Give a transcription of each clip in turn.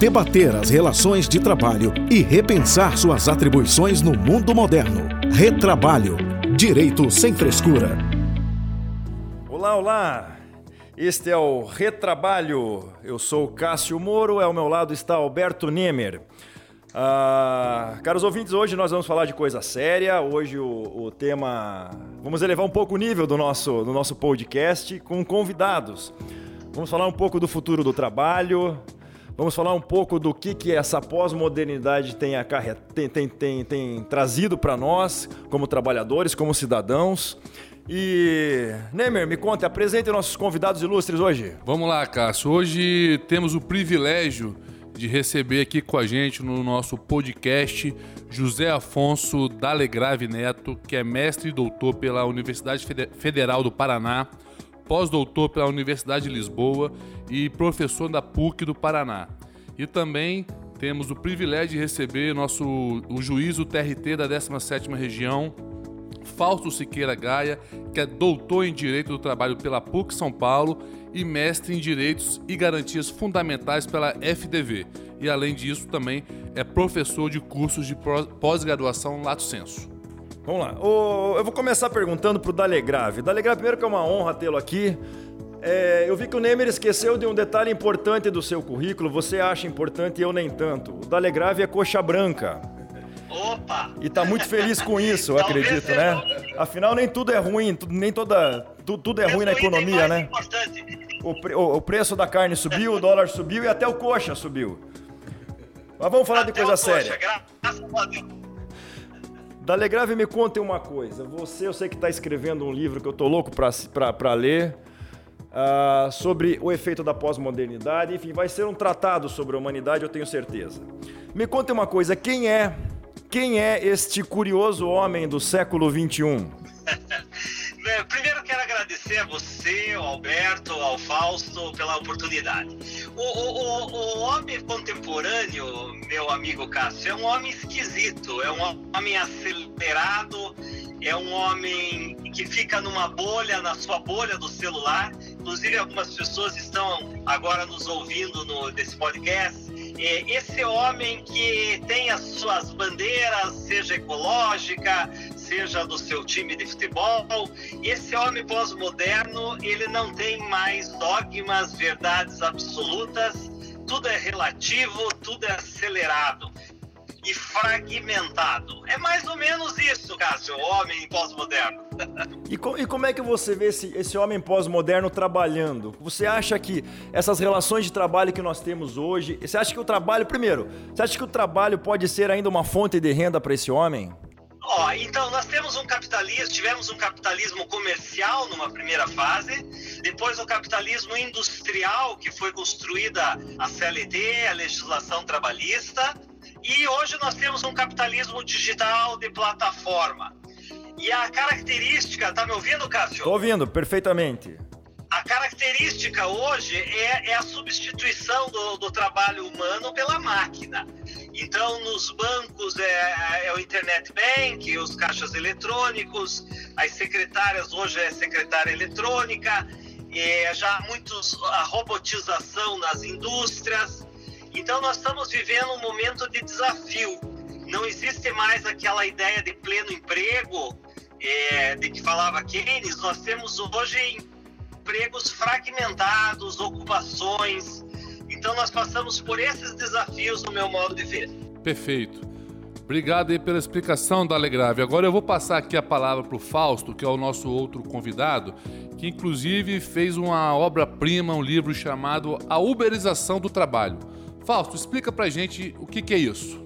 debater as relações de trabalho e repensar suas atribuições no mundo moderno. Retrabalho. Direito sem frescura. Olá, olá! Este é o Retrabalho. Eu sou Cássio Moro, ao meu lado está Alberto Nemer. Ah, caros ouvintes, hoje nós vamos falar de coisa séria. Hoje o, o, tema. Vamos elevar um pouco o nível do nosso, do nosso podcast com convidados. Vamos falar um pouco do futuro do trabalho. Vamos falar um pouco do que, que essa pós-modernidade tem, tem, tem, tem, tem trazido para nós, como trabalhadores, como cidadãos. E, Nemer, me conta, apresente nossos convidados ilustres hoje. Vamos lá, Cássio. Hoje temos o privilégio de receber aqui com a gente no nosso podcast José Afonso Dalegrave Neto, que é mestre e doutor pela Universidade Federal do Paraná, pós-doutor pela Universidade de Lisboa e professor da PUC do Paraná. E também temos o privilégio de receber nosso o juiz do TRT da 17ª região, Fausto Siqueira Gaia, que é doutor em Direito do Trabalho pela PUC São Paulo e mestre em Direitos e Garantias Fundamentais pela FDV. E além disso, também é professor de cursos de pós-graduação Lato Senso. Vamos lá. eu vou começar perguntando para o Dalegrave. Dalegrave, primeiro que é uma honra tê-lo aqui. É, eu vi que o Nemer esqueceu de um detalhe importante do seu currículo. Você acha importante e eu nem tanto. O Dalegrave é coxa branca. Opa! E tá muito feliz com isso, eu acredito, né? Afinal, nem tudo é ruim, nem toda. Tudo, tudo é ruim na economia, né? O, pre, o, o, preço da carne subiu, o dólar subiu e até o coxa subiu. Mas vamos falar até de coisa séria. Graças a Deus. Dalegrave, me conte uma coisa. Você, eu sei que está escrevendo um livro que eu tô louco para ler. Uh, sobre o efeito da pós-modernidade, enfim, vai ser um tratado sobre a humanidade, eu tenho certeza. Me conte uma coisa, quem é, quem é este curioso homem do século 21? Você, ao Alberto, ao Fausto pela oportunidade. O, o, o, homem contemporâneo, meu amigo Cássio, é um homem esquisito, é um homem acelerado, é um homem que fica numa bolha, na sua bolha do celular. Inclusive, algumas pessoas estão agora nos ouvindo no, desse podcast é, esse homem que tem as suas bandeiras, seja ecológica, seja do seu time de futebol, esse homem pós-moderno, ele não tem mais dogmas, verdades absolutas, tudo é relativo, tudo é acelerado e fragmentado. É mais ou menos isso, Cássio, o homem pós-moderno. e, co e, como é que você vê esse, esse homem pós-moderno trabalhando? Você acha que essas relações de trabalho que nós temos hoje, você acha que o trabalho, primeiro, você acha que o trabalho pode ser ainda uma fonte de renda para esse homem? Ó, então nós temos um capitalismo, tivemos um capitalismo comercial numa primeira fase, depois o capitalismo industrial, que foi construída a CLT, a legislação trabalhista, e hoje nós temos um capitalismo digital de plataforma. E a característica, tá me ouvindo, Cássio? Estou ouvindo, perfeitamente. A característica hoje é, é a substituição do, do, trabalho humano pela máquina. Então, nos bancos é, é, o Internet Bank, os caixas eletrônicos, as secretárias hoje é secretária eletrônica, é, já muitos a robotização nas indústrias. Então, nós estamos vivendo um momento de desafio. Não existe mais aquela ideia de pleno emprego, é, de que falava Keynes. Nós temos hoje empregos fragmentados, ocupações. Então, nós passamos por esses desafios no meu modo de ver. Perfeito. Obrigado aí pela explicação da Alegrave. Agora eu vou passar aqui a palavra para o Fausto, que é o nosso outro convidado, que inclusive fez uma obra-prima, um livro chamado A Uberização do Trabalho. Fausto, explica pra gente o que, que é isso.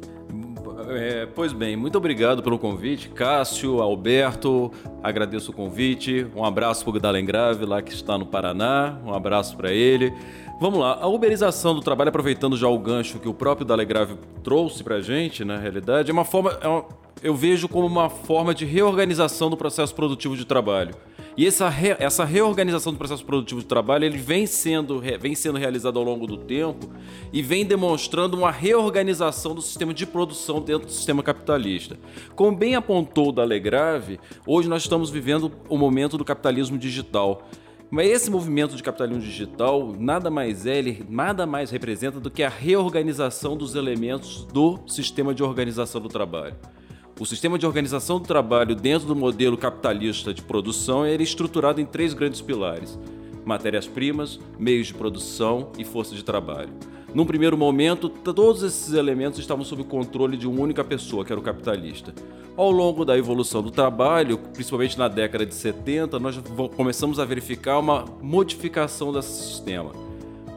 É, pois bem, muito obrigado pelo convite, Cássio, Alberto, agradeço o convite, um abraço para o Dalen Grave, lá que está no Paraná, um abraço para ele. Vamos lá, a uberização do trabalho, aproveitando já o gancho que o próprio Dalegrave trouxe para a gente, na realidade, é uma forma, é uma, eu vejo como uma forma de reorganização do processo produtivo de trabalho. E essa, re, essa reorganização do processo produtivo de trabalho ele vem sendo, vem sendo realizado ao longo do tempo e vem demonstrando uma reorganização do sistema de produção dentro do sistema capitalista. Como bem apontou Dalegrave, hoje nós estamos vivendo o momento do capitalismo digital. Mas esse movimento de capitalismo digital nada mais é, ele nada mais representa do que a reorganização dos elementos do sistema de organização do trabalho. O sistema de organização do trabalho dentro do modelo capitalista de produção é estruturado em três grandes pilares: matérias-primas, meios de produção e força de trabalho. Num primeiro momento, todos esses elementos estavam sob o controle de uma única pessoa, que era o capitalista. Ao longo da evolução do trabalho, principalmente na década de 70, nós começamos a verificar uma modificação desse sistema,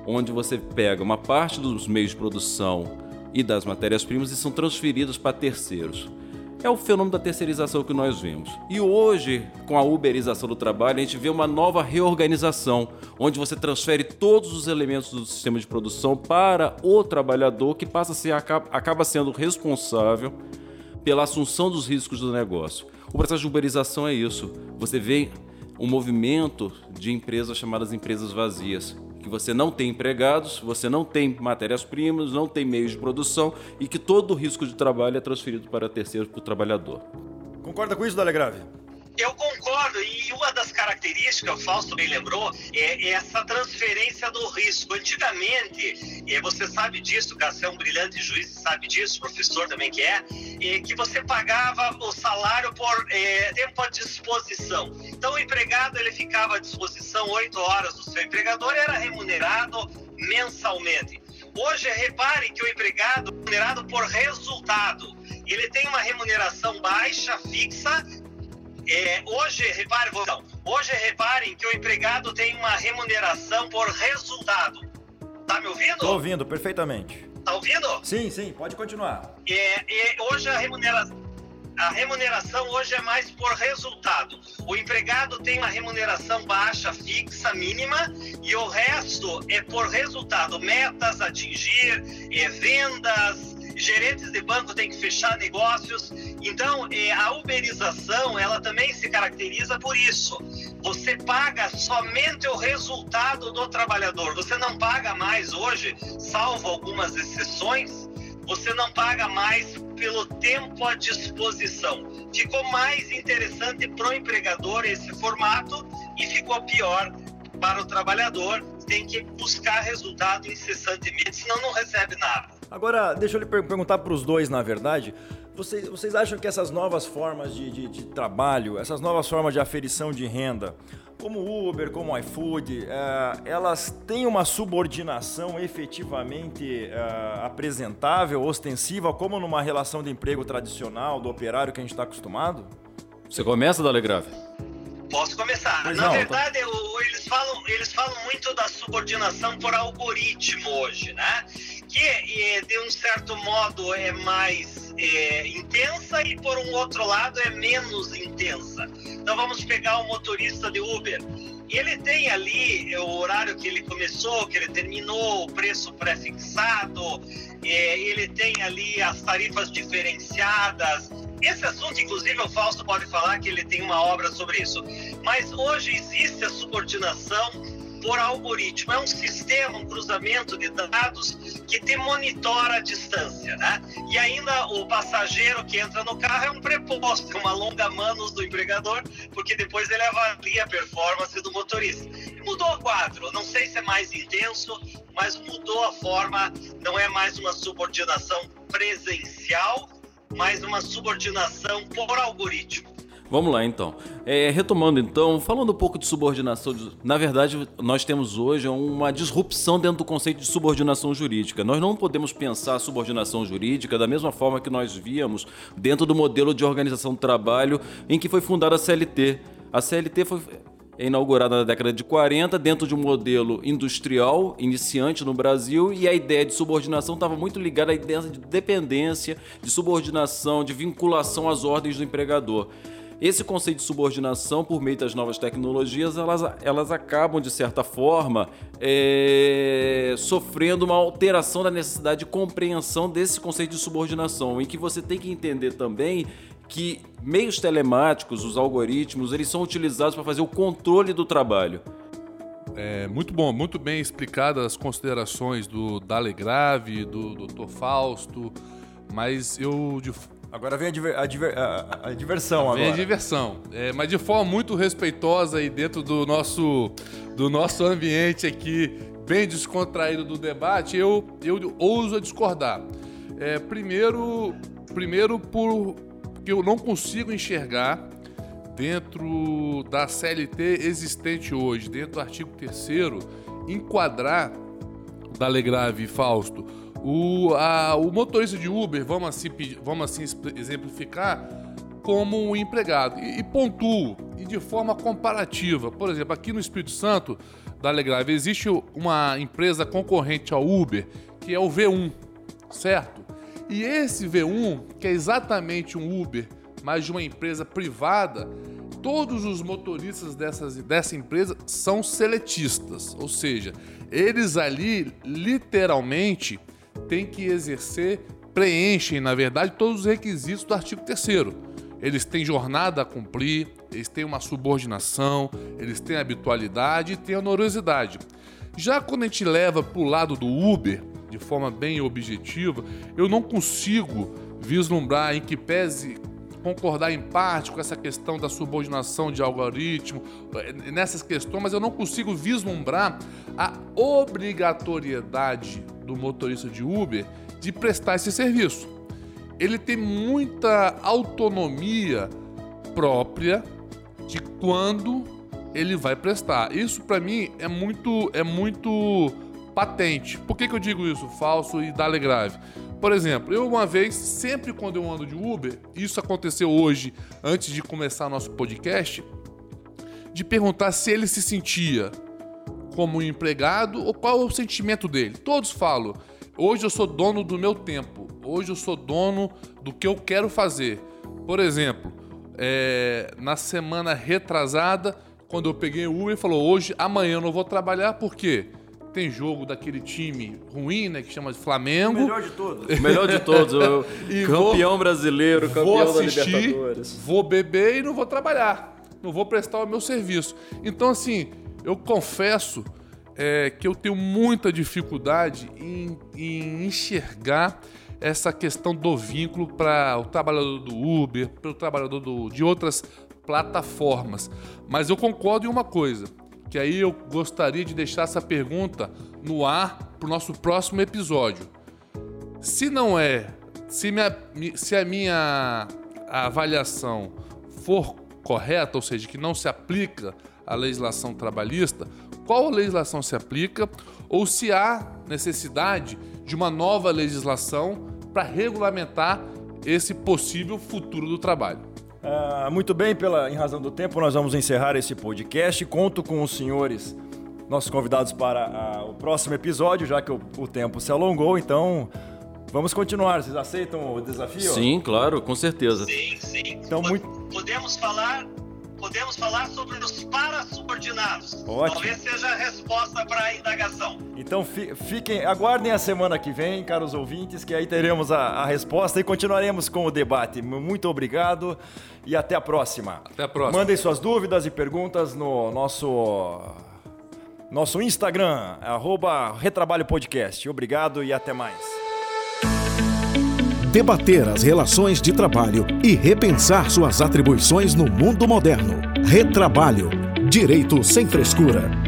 onde você pega uma parte dos meios de produção e das matérias-primas e são transferidos para terceiros. É o fenômeno da terceirização que nós vimos. E hoje, com a uberização do trabalho, a gente vê uma nova reorganização, onde você transfere todos os elementos do sistema de produção para o trabalhador, que passa a ser, acaba sendo responsável pela assunção dos riscos do negócio. O processo de uberização é isso. Você vê um movimento de empresas chamadas empresas vazias, que você não tem empregados, você não tem matérias-primas, não tem meios de produção e que todo o risco de trabalho é transferido para terceiros para o trabalhador. Concorda com isso, Dalegrave? Eu concordo, e uma das características, o Fausto bem lembrou, é essa transferência do risco. Antigamente, e você sabe disso, você é um brilhante juiz, sabe disso, professor também que é, é que você pagava o salário por é, tempo à disposição. Então, o empregado ele ficava à disposição oito horas do seu empregador e era remunerado mensalmente. Hoje, reparem que o empregado é remunerado por resultado. Ele tem uma remuneração baixa, fixa, é, hoje, repare, então, hoje reparem que o empregado tem uma remuneração por resultado. Tá me ouvindo? Tô ouvindo perfeitamente. Tá ouvindo? Sim, sim, pode continuar. É, é, hoje a remuneração a remuneração hoje é mais por resultado. O empregado tem uma remuneração baixa, fixa, mínima, e o resto é por resultado. Metas atingir, é, vendas, gerentes de banco têm que fechar negócios. Então, é, a uberização, ela também se caracteriza por isso. Você paga somente o resultado do trabalhador. Você não paga mais hoje, salvo algumas exceções, você não paga mais pelo tempo à disposição. Ficou mais interessante para o empregador esse formato e ficou pior para o trabalhador. Tem que buscar resultado incessantemente, senão não recebe nada. Agora, deixa eu lhe perguntar para os dois, na verdade. Vocês, vocês acham que essas novas formas de, de, de, trabalho, essas novas formas de aferição de renda, como o Uber, como o iFood, é, elas têm uma subordinação efetivamente é, apresentável, ostensiva, como numa relação de emprego tradicional, do operário que a gente está acostumado? Você começa, Dalegrave? Posso começar. Pois Na não, verdade, tô... eles, falam, eles falam muito da subordinação por algoritmo hoje, né? Que, é, de um certo modo, é mais é, intensa e, por um outro lado, é menos intensa. Então, vamos pegar o motorista de Uber. Ele tem ali o horário que ele começou, que ele terminou, o preço pré-fixado, é, ele tem ali as tarifas diferenciadas, esse assunto, inclusive, o Fausto pode falar que ele tem uma obra sobre isso. Mas hoje existe a subordinação por algoritmo. É um sistema, um cruzamento de dados que te monitora a distância, né? E ainda o passageiro que entra no carro é um preposto, uma longa manos do empregador, porque depois ele avalia a performance do motorista. Mudou o quadro. Não sei se é mais intenso, mas mudou a forma. Não é mais uma subordinação presencial, mas uma subordinação por algoritmo. Vamos lá então. É, retomando então, falando um pouco de subordinação, na verdade nós temos hoje uma disrupção dentro do conceito de subordinação jurídica. Nós não podemos pensar a subordinação jurídica da mesma forma que nós víamos dentro do modelo de organização do trabalho em que foi fundada a CLT. A CLT foi inaugurada na década de 40 dentro de um modelo industrial iniciante no Brasil e a ideia de subordinação estava muito ligada à ideia de dependência, de subordinação, de vinculação às ordens do empregador. Esse conceito de subordinação, por meio das novas tecnologias, elas, elas acabam, de certa forma, é, sofrendo uma alteração da necessidade de compreensão desse conceito de subordinação, em que você tem que entender também que meios telemáticos, os algoritmos, eles são utilizados para fazer o controle do trabalho. É muito bom, muito bem explicadas as considerações do Dale Grave, do Dr. Fausto, mas eu de, Agora vem a, diver, a, diver, a, a diversão vem agora. a diversão. É, mas de forma muito respeitosa e dentro do nosso, do nosso ambiente aqui, bem descontraído do debate, eu, eu ouso discordar. É, primeiro, primeiro por, porque eu não consigo enxergar dentro da CLT existente hoje, dentro do artigo 3 enquadrar da Legrave e Fausto o, a, o motorista de Uber, vamos assim, vamos assim exemplificar, como um empregado. E, e pontuo, e de forma comparativa. Por exemplo, aqui no Espírito Santo, da Legrave, existe uma empresa concorrente ao Uber, que é o V1, certo? E esse V1, que é exatamente um Uber, mas de uma empresa privada, todos os motoristas dessas, dessa empresa são seletistas, ou seja, eles ali literalmente têm que exercer, preenchem, na verdade, todos os requisitos do artigo 3. Eles têm jornada a cumprir, eles têm uma subordinação, eles têm habitualidade e têm honorosidade. Já quando a gente leva para o lado do Uber, de forma bem objetiva, eu não consigo vislumbrar em que pese concordar em parte com essa questão da subordinação de algoritmo, eh, nessas questões, mas eu não consigo vislumbrar a obrigatoriedade do motorista de Uber de prestar esse serviço. Ele tem muita autonomia própria de quando ele vai prestar. Isso para mim é muito é muito patente. Por que, que eu digo isso? Falso e dá grave. Por exemplo, eu uma vez, sempre quando eu ando de Uber, isso aconteceu hoje, antes de começar nosso podcast, de perguntar se ele se sentia como um empregado ou qual é o sentimento dele. Todos falam: hoje eu sou dono do meu tempo, hoje eu sou dono do que eu quero fazer. Por exemplo, é, na semana retrasada, quando eu peguei o Uber, falou: hoje, amanhã eu não vou trabalhar, por quê? Tem jogo daquele time ruim, né? Que chama de Flamengo. O melhor de todos. O melhor de todos. Campeão vou, brasileiro, campeão vou assistir, da Libertadores. Vou beber e não vou trabalhar. Não vou prestar o meu serviço. Então, assim, eu confesso é, que eu tenho muita dificuldade em, em enxergar essa questão do vínculo para o trabalhador do Uber, para o trabalhador do, de outras plataformas. Mas eu concordo em uma coisa que aí eu gostaria de deixar essa pergunta no ar para o nosso próximo episódio. Se não é, se, minha, se a minha avaliação for correta, ou seja, que não se aplica a legislação trabalhista, qual legislação se aplica ou se há necessidade de uma nova legislação para regulamentar esse possível futuro do trabalho. Ah, muito bem, pela, em razão do tempo, nós vamos encerrar esse podcast. Conto com os senhores, nossos convidados, para ah, o próximo episódio, já que o, o tempo se alongou. Então, vamos continuar. Vocês aceitam o desafio? Sim, claro, com certeza. Sim, sim. Então, muito... Podemos falar podemos falar sobre os parasubordinados. Ótimo. Talvez seja a resposta para a indagação. Então fiquem, aguardem a semana que vem, caros ouvintes, que aí teremos a, a resposta e continuaremos com o debate. Muito obrigado e até a próxima. Até a próxima. Mandem suas dúvidas e perguntas no nosso nosso Instagram, arroba Retrabalho Podcast. Obrigado e até mais. Debater as relações de trabalho e repensar suas atribuições no mundo moderno. Retrabalho. Direito sem frescura.